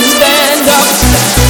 Stand up.